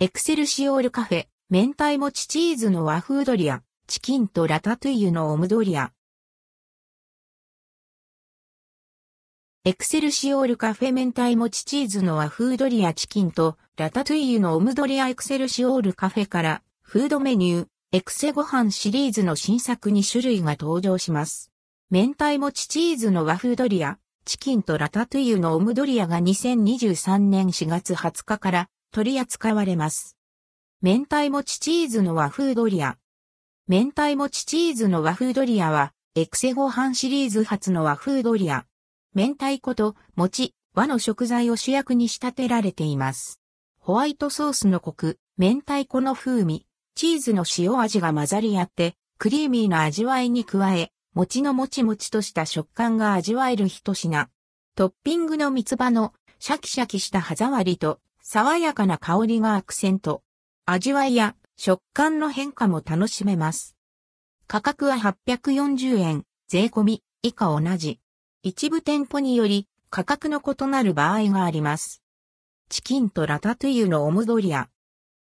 エクセルシオールカフェ、明太もちチーズの和風ドリア、チキンとラタトゥイユのオムドリア。エクセルシオールカフェ明太もちチーズの和風ドリアチキンとラタトゥイユのオムドリアエクセルシオールカフェからフードメニュー、エクセご飯シリーズの新作2種類が登場します。明太もちチーズの和風ドリア、チキンとラタトゥイユのオムドリアが2023年4月20日から取り扱われます。明太もちチーズの和風ドリア。明太もちチーズの和風ドリアは、エクセご飯シリーズ初の和風ドリア。明太子と餅、和の食材を主役に仕立てられています。ホワイトソースのコク、明太子の風味、チーズの塩味が混ざり合って、クリーミーな味わいに加え、餅のもちもちとした食感が味わえる一品。トッピングの三つ葉のシャキシャキした歯触りと爽やかな香りがアクセント。味わいや食感の変化も楽しめます。価格は840円、税込み以下同じ。一部店舗により価格の異なる場合があります。チキンとラタトゥイユのオムドリア。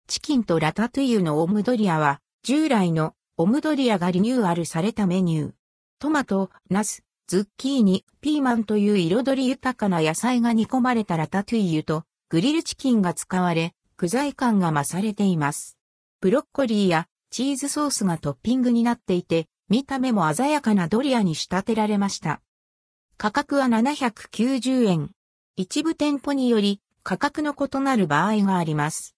チキンとラタトゥイユのオムドリアは従来のオムドリアがリニューアルされたメニュー。トマト、ナス、ズッキーニ、ピーマンという彩り豊かな野菜が煮込まれたラタトゥイユとグリルチキンが使われ、具材感が増されています。ブロッコリーやチーズソースがトッピングになっていて、見た目も鮮やかなドリアに仕立てられました。価格は790円。一部店舗により価格の異なる場合があります。